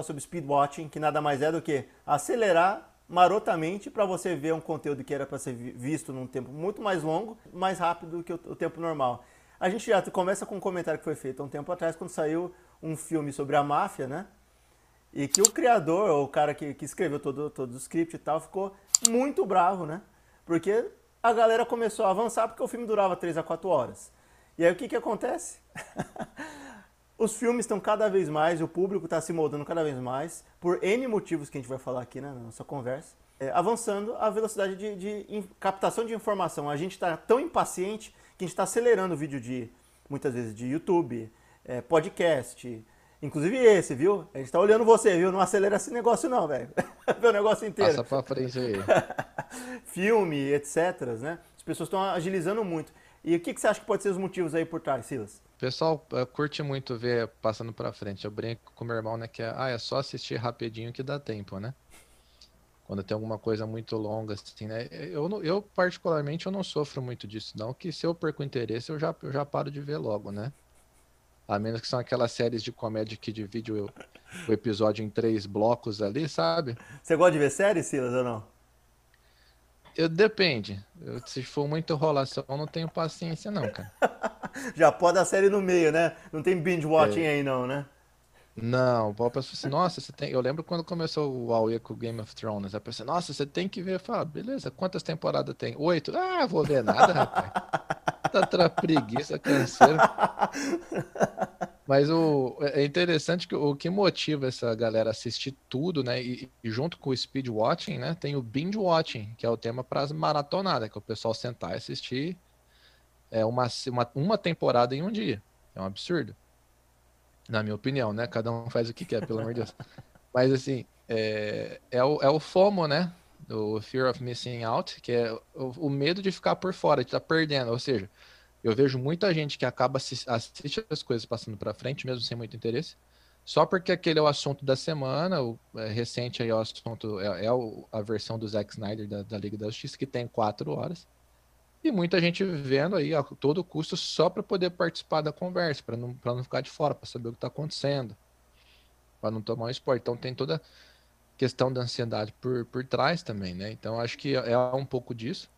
falar sobre speed watching, que nada mais é do que acelerar marotamente para você ver um conteúdo que era para ser visto num tempo muito mais longo, mais rápido do que o, tempo normal. A gente já começa com um comentário que foi feito há um tempo atrás, quando saiu um filme sobre a máfia, né? E que o criador, o cara que, que escreveu todo, todo o script e tal, ficou muito bravo, né? Porque a galera começou a avançar porque o filme durava 3 a 4 horas. E aí o que, que acontece? Os filmes estão cada vez mais, o público está se moldando cada vez mais, por N motivos que a gente vai falar aqui né, na nossa conversa, é, avançando a velocidade de, de, de captação de informação. A gente está tão impaciente que a gente está acelerando o vídeo de, muitas vezes, de YouTube, é, podcast, inclusive esse, viu? A gente está olhando você, viu? Não acelera esse negócio não, velho. Vê o negócio inteiro. Passa pra frente aí. Filme, etc, né? As pessoas estão agilizando muito. E o que, que você acha que pode ser os motivos aí por trás, Silas? O pessoal curte muito ver passando pra frente. Eu brinco com meu irmão, né? Que é, ah, é só assistir rapidinho que dá tempo, né? Quando tem alguma coisa muito longa, assim, né? Eu, eu particularmente, eu não sofro muito disso, não. Que se eu perco interesse, eu já, eu já paro de ver logo, né? A menos que são aquelas séries de comédia que divide o, o episódio em três blocos ali, sabe? Você gosta de ver séries, Silas, ou não? Eu, depende. Eu, se for muita enrolação, eu não tenho paciência, não, cara. Já pode a série no meio, né? Não tem binge watching é. aí, não, né? Não, o pessoa assim, nossa, você tem. Eu lembro quando começou o Huawei com o Game of Thrones. A pessoa, nossa, você tem que ver. Eu falo, beleza, quantas temporadas tem? Oito? Ah, vou ver nada, rapaz. Tá preguiça, canseiro. Mas o, é interessante que o que motiva essa galera a assistir tudo, né? E, e, junto com o speed watching, né? Tem o binge watching, que é o tema para as maratonadas, que é o pessoal sentar e assistir é uma, uma, uma temporada em um dia. É um absurdo. Na minha opinião, né? Cada um faz o que quer, pelo amor de Deus. Mas assim, é, é, o, é o FOMO, né? O Fear of Missing Out, que é o, o medo de ficar por fora, de estar tá perdendo. Ou seja, eu vejo muita gente que acaba assiste as coisas passando para frente, mesmo sem muito interesse, só porque aquele é o assunto da semana, o é, recente aí é o assunto, é, é, a versão do Zack Snyder da, da, Liga da Justiça, que tem quatro horas. E muita gente vendo aí a todo custo só para poder participar da conversa, para não, não ficar de fora, para saber o que está acontecendo, para não tomar um esporte. Então tem toda questão da ansiedade por, por trás também, né? Então acho que é um pouco disso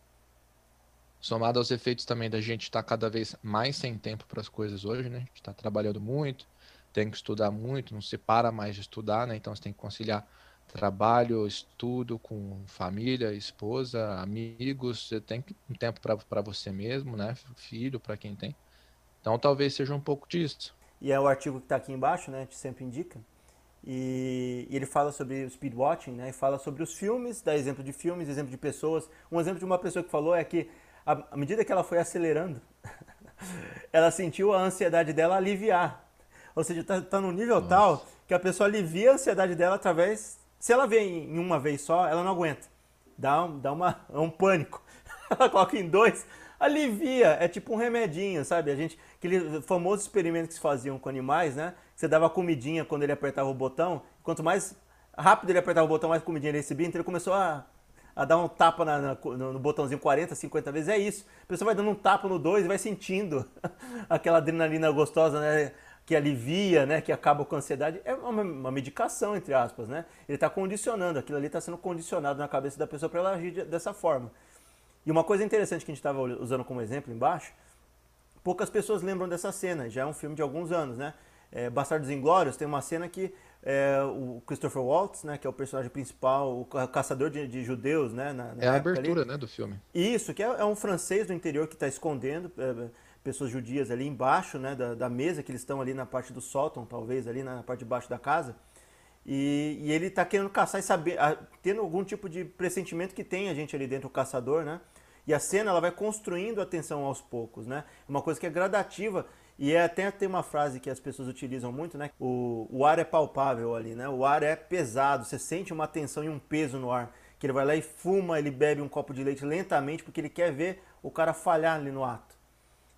somado aos efeitos também da gente estar tá cada vez mais sem tempo para as coisas hoje, né? A gente está trabalhando muito, tem que estudar muito, não se para mais de estudar, né? Então você tem que conciliar trabalho, estudo com família, esposa, amigos, você tem um tempo para você mesmo, né? Filho, para quem tem. Então talvez seja um pouco disso. E é o artigo que está aqui embaixo, né? A gente sempre indica. E, e, ele fala sobre o speed watching, né? E fala sobre os filmes, dá exemplo de filmes, exemplo de pessoas. Um exemplo de uma pessoa que falou é que à medida que ela foi acelerando, ela sentiu a ansiedade dela aliviar. Ou seja, está tá num nível Nossa. tal que a pessoa alivia a ansiedade dela através. Se ela vê em uma vez só, ela não aguenta. Dá, um, dá uma, um pânico. Ela coloca em dois, alivia. É tipo um remedinho, sabe? A gente, aquele famoso experimento que se faziam com animais, né? Você dava comidinha quando ele apertava o botão. Quanto mais rápido ele apertava o botão, mais comidinha ele recebia. Então ele começou a a dar um tapa na, na, no, no, botãozinho 40, 50 vezes, é isso. A pessoa vai dando um tapa no 2 e vai sentindo aquela adrenalina gostosa, né? Que alivia, né? Que acaba com a ansiedade. É uma, uma medicação, entre aspas, né? Ele está condicionando, aquilo ali está sendo condicionado na cabeça da pessoa para ela agir dessa forma. E uma coisa interessante que a gente estava usando como exemplo embaixo, poucas pessoas lembram dessa cena, já é um filme de alguns anos, né? É, Bastardos Inglórios tem uma cena que é, o Christopher Waltz, né, que é o personagem principal, o caçador de, de judeus, né? Na, na é a abertura, ali. né, do filme. Isso, que é, é um francês do interior que está escondendo é, pessoas judias ali embaixo, né, da, da, mesa, que eles estão ali na parte do sótão, talvez, ali na parte de baixo da casa. E, e ele está querendo caçar e saber, a, tendo algum tipo de pressentimento que tem a gente ali dentro, o caçador, né? E a cena ela vai construindo a tensão aos poucos, né? Uma coisa que é gradativa e é, até tem uma frase que as pessoas utilizam muito, né? O, o ar é palpável ali, né? O ar é pesado, você sente uma tensão e um peso no ar. Que ele vai lá e fuma, ele bebe um copo de leite lentamente porque ele quer ver o cara falhar ali no ato.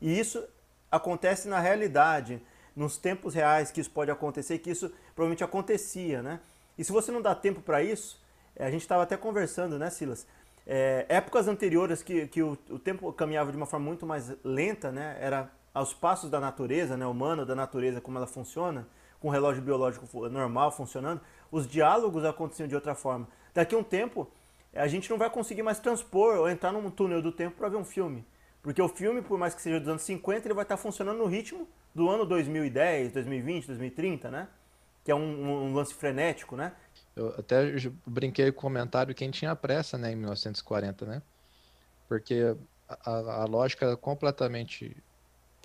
E isso acontece na realidade, nos tempos reais que isso pode acontecer, que isso provavelmente acontecia, né? E se você não dá tempo para isso, a gente estava até conversando, né, Silas? É, épocas anteriores que, que o, o tempo caminhava de uma forma muito mais lenta, né? Era aos passos da natureza, né, humana, da natureza, como ela funciona, com o relógio biológico normal funcionando, os diálogos aconteciam de outra forma. Daqui a um tempo, a gente não vai conseguir mais transpor ou entrar num túnel do tempo para ver um filme. Porque o filme, por mais que seja dos anos 50, ele vai estar funcionando no ritmo do ano 2010, 2020, 2030, né? Que é um, um lance frenético, né? Eu até brinquei com o comentário quem tinha pressa, né, em 1940, né? Porque a, a lógica é completamente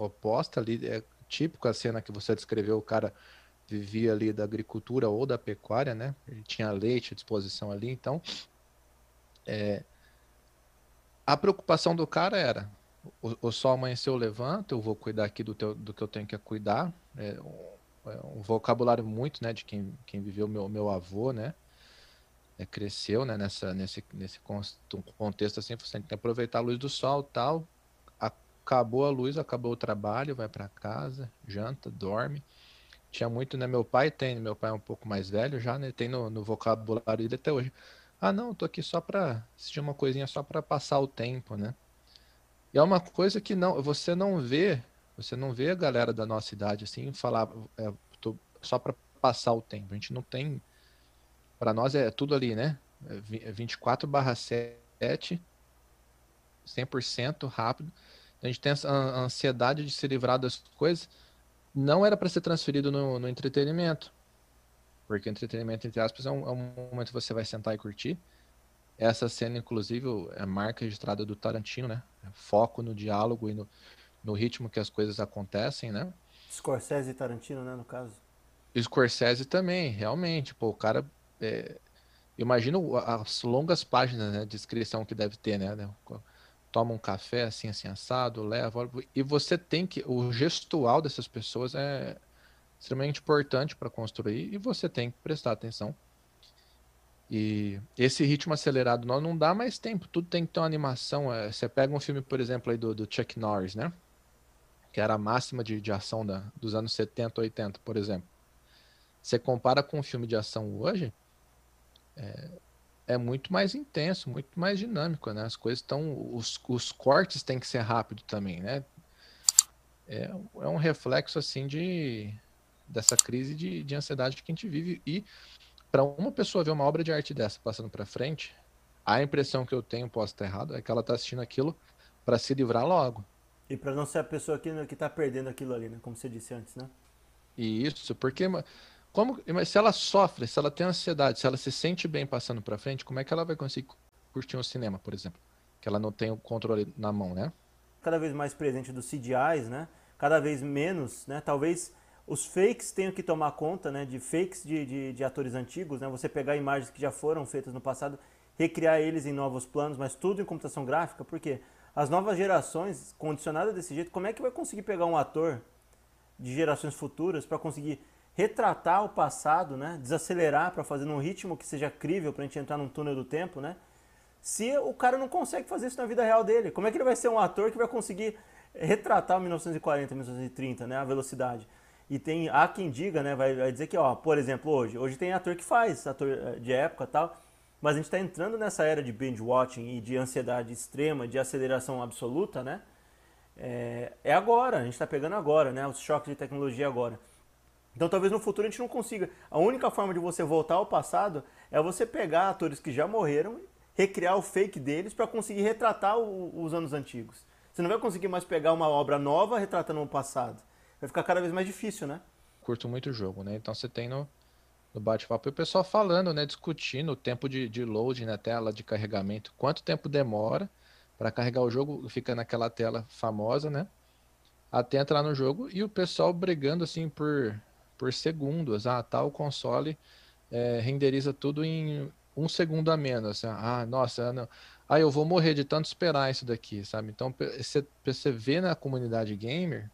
oposta ali, é típico a cena que você descreveu, o cara vivia ali da agricultura ou da pecuária, né? Ele tinha leite à disposição ali, então é, a preocupação do cara era o, o sol amanheceu, eu levanto, eu vou cuidar aqui do, teu, do que eu tenho que cuidar. É um, é um vocabulário muito, né, de quem, quem viveu meu, meu avô, né? É, cresceu, né, nessa, nesse, nesse contexto assim, você tem que aproveitar a luz do sol tal. Acabou a luz, acabou o trabalho, vai para casa, janta, dorme. Tinha muito, né? Meu pai tem, meu pai é um pouco mais velho já, né? Tem no, no vocabulário dele até hoje. Ah, não, tô aqui só para assistir uma coisinha só para passar o tempo, né? E é uma coisa que não, você não vê, você não vê a galera da nossa idade assim falar é, tô, só para passar o tempo. A gente não tem. Para nós é tudo ali, né? É 24/7, 100% rápido. A gente tem essa ansiedade de se livrar das coisas. Não era para ser transferido no, no, entretenimento. Porque entretenimento, entre aspas, é um, é um momento que você vai sentar e curtir. Essa cena, inclusive, é marca registrada do Tarantino, né? Foco no diálogo e no, no ritmo que as coisas acontecem, né? Scorsese e Tarantino, né, no caso? Scorsese também, realmente. Pô, o cara. É... Imagino as longas páginas né, de descrição que deve ter, né? Toma um café assim, assim, assado, leva. E você tem que. O gestual dessas pessoas é extremamente importante para construir e você tem que prestar atenção e esse ritmo acelerado não, não dá mais tempo, tudo tem que ter uma animação. É, você pega um filme, por exemplo, aí do, do Chuck Norris, né? Que era a máxima de, de ação da, dos anos 70, 80, por exemplo. Você compara com um filme de ação hoje, é, é muito mais intenso, muito mais dinâmico, né? As coisas estão. Os, os cortes têm que ser rápido também, né? É, é um reflexo assim de dessa crise de, de ansiedade que a gente vive e para uma pessoa ver uma obra de arte dessa passando para frente, a impressão que eu tenho, posso estar errado, é que ela está assistindo aquilo para se livrar logo. E para não ser a pessoa que está perdendo aquilo ali, né? Como você disse antes, né? Isso, porque como, mas se ela sofre, se ela tem ansiedade, se ela se sente bem passando para frente, como é que ela vai conseguir curtir um cinema, por exemplo? Que ela não tem o controle na mão, né? Cada vez mais presente dos CGIs, né? Cada vez menos, né? Talvez os fakes tenham que tomar conta né, de fakes de, de, de, atores antigos, né, você pegar imagens que já foram feitas no passado, recriar eles em novos planos, mas tudo em computação gráfica, porque as novas gerações, condicionadas desse jeito, como é que vai conseguir pegar um ator de gerações futuras para conseguir retratar o passado, né, desacelerar para fazer num ritmo que seja crível para a gente entrar num túnel do tempo, né? Se o cara não consegue fazer isso na vida real dele, como é que ele vai ser um ator que vai conseguir retratar o 1940, 1930, né, a velocidade? E tem, há quem diga, né, vai, vai dizer que, ó, por exemplo, hoje, hoje tem ator que faz, ator eh, de época tal, mas a gente está entrando nessa era de binge watching e de ansiedade extrema, de aceleração absoluta, né? É, é agora, a gente está pegando agora, né? Os choques de tecnologia agora. Então talvez no futuro a gente não consiga. A única forma de você voltar ao passado é você pegar atores que já morreram, recriar o fake deles para conseguir retratar o, os anos antigos. Você não vai conseguir mais pegar uma obra nova retratando o passado vai ficar cada vez mais difícil, né? Curto muito o jogo, né? Então você tem no, no bate-papo o pessoal falando, né? Discutindo o tempo de, de load na tela, de carregamento, quanto tempo demora para carregar o jogo, fica naquela tela famosa, né? Até entrar no jogo e o pessoal brigando assim por, por segundos. Ah, tal console é, renderiza tudo em um segundo a menos. Ah, nossa, não. Ah, eu vou morrer de tanto esperar isso daqui, sabe? Então, você, você vê na comunidade gamer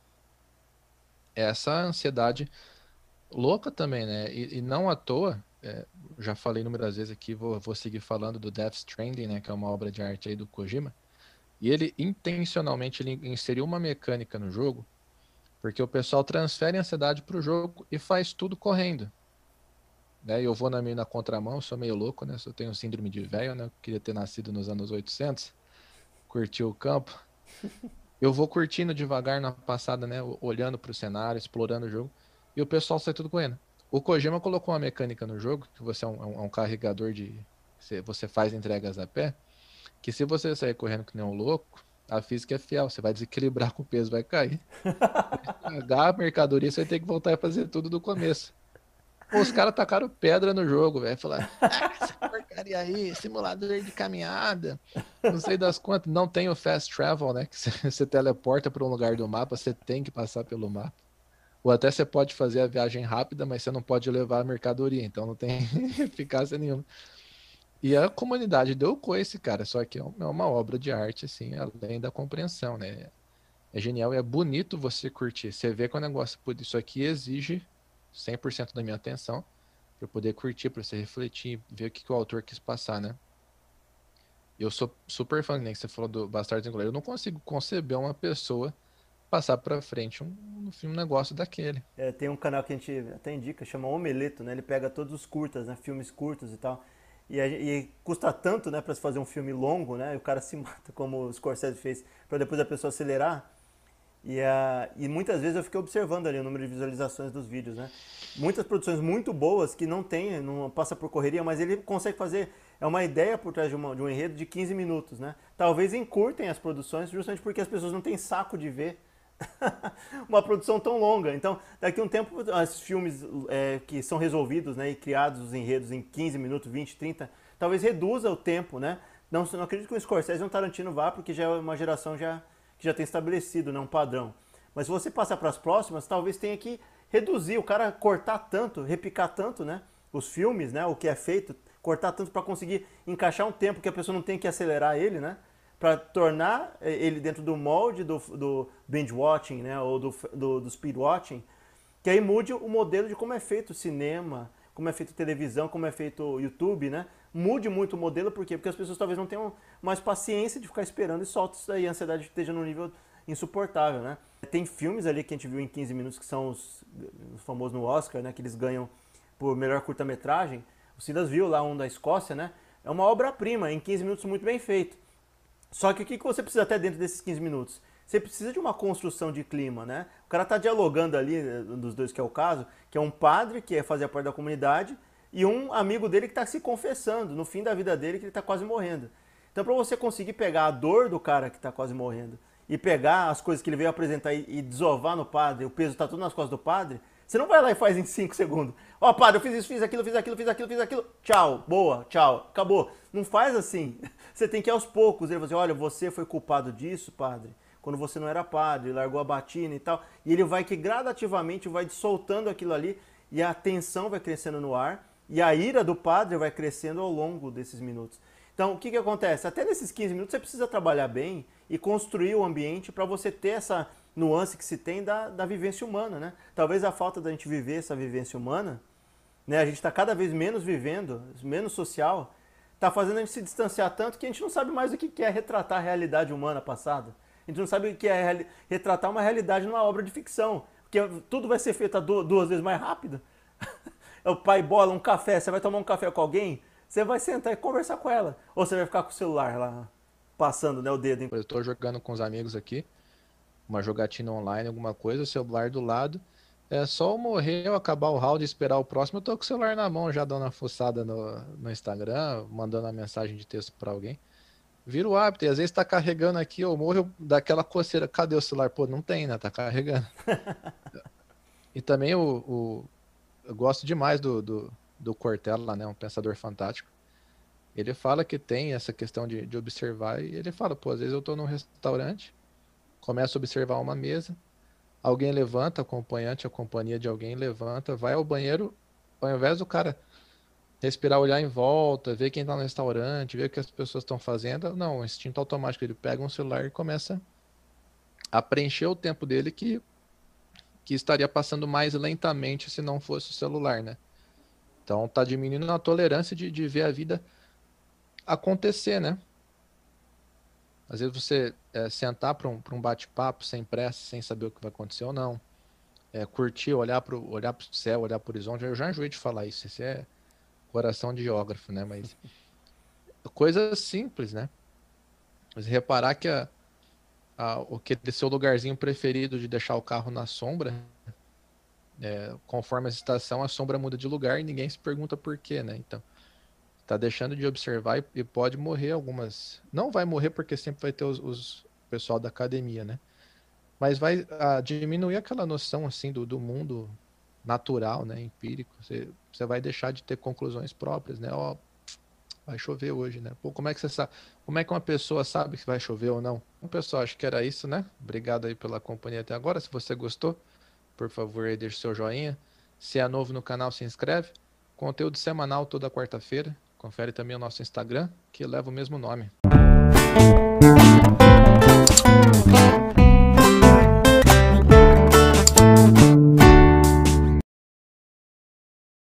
essa ansiedade louca também, né? E, e não à toa, é, já falei inúmeras vezes aqui, vou, vou seguir falando do Death Stranding, né? Que é uma obra de arte aí do Kojima. E ele intencionalmente ele inseriu uma mecânica no jogo, porque o pessoal transfere a ansiedade para o jogo e faz tudo correndo. Né? Eu vou na meio na contramão, sou meio louco, né? Eu tenho síndrome de velho, né? Queria ter nascido nos anos 800, curtir o campo. eu vou curtindo devagar na passada, né? Olhando para o cenário, explorando o jogo. e o pessoal sai tudo correndo. O Kojima colocou uma mecânica no jogo, que você é um, é um é carregador de. Você faz entregas a pé, que se você sair correndo que nem um louco, a física é fiel, você vai desequilibrar com o peso, vai cair. Pagar a mercadoria, você vai ter que voltar a fazer tudo do começo. Pô, os caras tacaram pedra no jogo, velho. Falaram, ah, essa porcaria aí, simulador de caminhada. Não sei das quantas. Não tem o fast travel, né? Que você teleporta para um lugar do mapa, você tem que passar pelo mapa. Ou até você pode fazer a viagem rápida, mas você não pode levar a mercadoria, então não tem eficácia nenhuma. E a comunidade deu com esse cara, só que é, é uma obra de arte, assim, além da compreensão, né? É genial e é bonito você curtir. Você vê que o negócio, isso aqui exige 100% da minha atenção para poder curtir, para você refletir, ver o que, que, o autor quis passar, né? Eu sou super fã, nem que você falou do Bastardos Inglórios. Eu não consigo conceber uma pessoa passar para frente um, um, negócio daquele. É, tem um canal que a gente até indica, chama Omeleto, né? Ele pega todos os curtas, né? Filmes curtos e tal. E, e custa tanto, né, para se fazer um filme longo, né? E o cara se mata, como o Scorsese fez, para depois a pessoa acelerar. E, uh, e muitas vezes eu fiquei observando ali o número de visualizações dos vídeos, né? Muitas produções muito boas que não tem, não passa por correria, mas ele consegue fazer, é uma ideia por trás de, uma, de um enredo de 15 minutos, né? Talvez encurtem as produções justamente porque as pessoas não têm saco de ver uma produção tão longa. Então, daqui a um tempo, os filmes é, que são resolvidos né, e criados os enredos em 15 minutos, 20, 30, talvez reduza o tempo, né? Não, não acredito que o Scorsese e o Tarantino vá, porque já é uma geração já que já tem estabelecido né, um padrão. Mas se você passar para as próximas, talvez tenha que reduzir, o cara cortar tanto, repicar tanto, né? Os filmes, né? O que é feito, cortar tanto para conseguir encaixar um tempo que a pessoa não tem que acelerar ele, né? Para tornar eh, ele dentro do molde do, do binge watching, né? Ou do, do, do speed watching, que aí mude o modelo de como é feito o cinema, como é feito televisão, como é feito YouTube, né? Mude muito o modelo, por quê? Porque as pessoas talvez não tenham mais paciência de ficar esperando e solta isso daí, a ansiedade esteja num nível insuportável, né? Tem filmes ali que a gente viu em 15 minutos que são os, os famosos no Oscar, né? Que eles ganham por melhor curta-metragem. O Silas viu lá um da Escócia, né? É uma obra-prima, em 15 minutos muito bem feito. Só que o que você precisa até dentro desses 15 minutos? Você precisa de uma construção de clima, né? O cara tá dialogando ali, eh, dos dois que é o caso, que é um padre que é fazer parte da comunidade e um amigo dele que está se confessando no fim da vida dele que ele está quase morrendo. Então, para você conseguir pegar a dor do cara que está quase morrendo e pegar as coisas que ele veio apresentar e, e desovar no padre, o peso está tudo nas costas do padre, você não vai lá e faz em 5 segundos. Ó, oh, padre, eu fiz isso, fiz aquilo, fiz aquilo, fiz aquilo, fiz aquilo. Tchau, boa, tchau, acabou. Não faz assim. Você tem que ir aos poucos. Ele vai dizer, olha, você foi culpado disso, padre, quando você não era padre, largou a batina e tal. E ele vai que gradativamente vai soltando aquilo ali e a tensão vai crescendo no ar e a ira do padre vai crescendo ao longo desses minutos. Então, o que, que acontece? Até nesses 15 minutos você precisa trabalhar bem e construir o ambiente para você ter essa nuance que se tem da, da vivência humana, né? Talvez a falta da gente viver essa vivência humana, né? A gente está cada vez menos vivendo, menos social, está fazendo a gente se distanciar tanto que a gente não sabe mais o que é retratar a realidade humana passada. A gente não sabe o que é retratar uma realidade numa obra de ficção, porque tudo vai ser feito duas vezes mais rápido. É o pai bola um café, você vai tomar um café com alguém, você vai sentar e conversar com ela. Ou você vai ficar com o celular lá, passando né, o dedo. Eu estou jogando com os amigos aqui, uma jogatina online, alguma coisa, o celular do lado. É só eu morrer, eu acabar o round e esperar o próximo, eu tô com o celular na mão, já dando uma fuçada no, no Instagram, mandando uma mensagem de texto para alguém. Vira o hábito, e às vezes tá carregando aqui, eu morro daquela coceira, cadê o celular? Pô, não tem, né? Tá carregando. e também o, o, eu gosto demais do, do, do Cortella, né, um pensador fantástico. Ele fala que tem essa questão de, de observar e ele fala, pô, às vezes eu estou num restaurante, começo a observar uma mesa, alguém levanta, acompanhante, a companhia de alguém levanta, vai ao banheiro, ao invés do cara respirar, olhar em volta, ver quem está no restaurante, ver o que as pessoas estão fazendo, não, o instinto automático, ele pega um celular e começa a preencher o tempo dele que, que estaria passando mais lentamente se não fosse o celular, né? Então tá diminuindo a tolerância de, de ver a vida acontecer, né? Às vezes você é, sentar para um, um bate-papo sem pressa, sem saber o que vai acontecer ou não. É, curtir, olhar para o olhar pro céu, olhar para o horizonte. Eu já enjoei de falar isso. Isso é coração de geógrafo, né? Mas coisas simples, né? Mas reparar que a, a, o que é seu lugarzinho preferido de deixar o carro na sombra é, conforme a estação, a sombra muda de lugar e ninguém se pergunta por quê, né? Então, tá deixando de observar e, e pode morrer algumas. Não vai morrer porque sempre vai ter os, os pessoal da academia, né? Mas vai a, diminuir aquela noção assim do, do mundo natural, né, empírico. Você, você vai deixar de ter conclusões próprias, né? Ó, vai chover hoje, né? Pô, como é que você sabe? Como é que uma pessoa sabe que vai chover ou não? Então, pessoal, acho que era isso, né? Obrigado aí pela companhia até agora. Se você gostou, por favor, aí deixe seu joinha. Se é novo no canal, se inscreve. Conteúdo semanal toda quarta-feira. Confere também o nosso Instagram, que leva o mesmo nome.